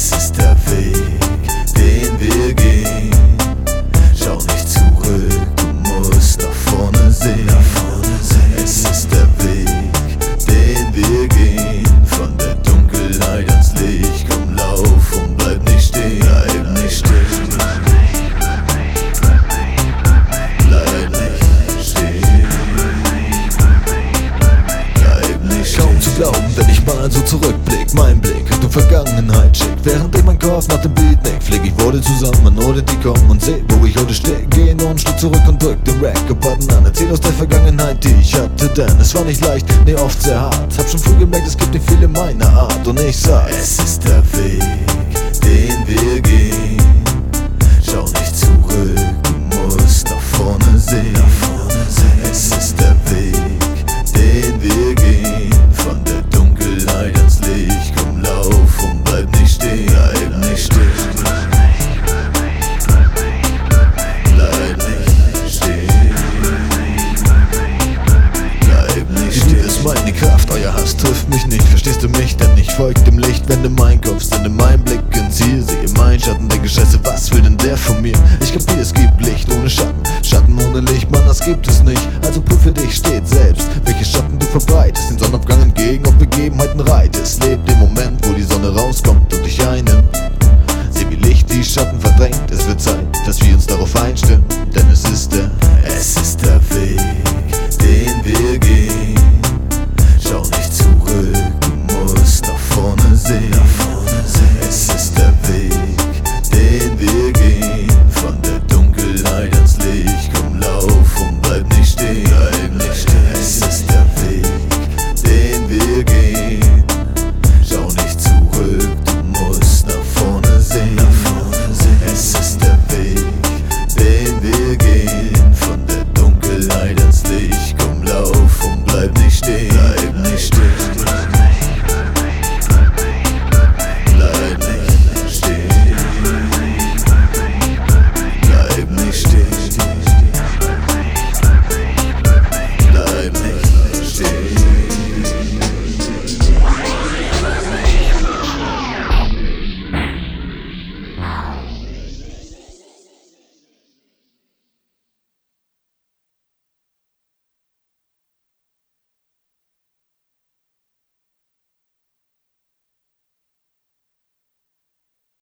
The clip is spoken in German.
Es ist der Weg, den wir gehen. Schau nicht zurück, du musst nach vorne sehen. Nach vorne sehen. Es ist der Weg, den wir gehen. Von der Dunkelheit ans Licht, komm lauf und bleib nicht stehen. Bleib nicht stehen. Bleib nicht, bleib nicht, bleib nicht, bleib nicht, stehen. Bleib nicht, bleib nicht, bleib nicht. Kaum zu glauben, wenn ich mal so zurückblick, mein Blick in Vergangenheit nach dem Beat nick Flieg ich wurde zusammen, ohne die kommen und seh, wo ich heute steh Geh nur einen Schritt zurück und drück den Record-Button an. Erzähl aus der Vergangenheit, die ich hatte, denn es war nicht leicht, nee oft sehr hart. Hab schon früh gemerkt, es gibt nicht viele meiner Art. Und ich sag Es ist der Weg, den wir gehen. Schau nicht zurück, du musst nach vorne sehen. Es ist der Kraft, euer Hass trifft mich nicht. Verstehst du mich, denn ich folg dem Licht Wende mein Kopf,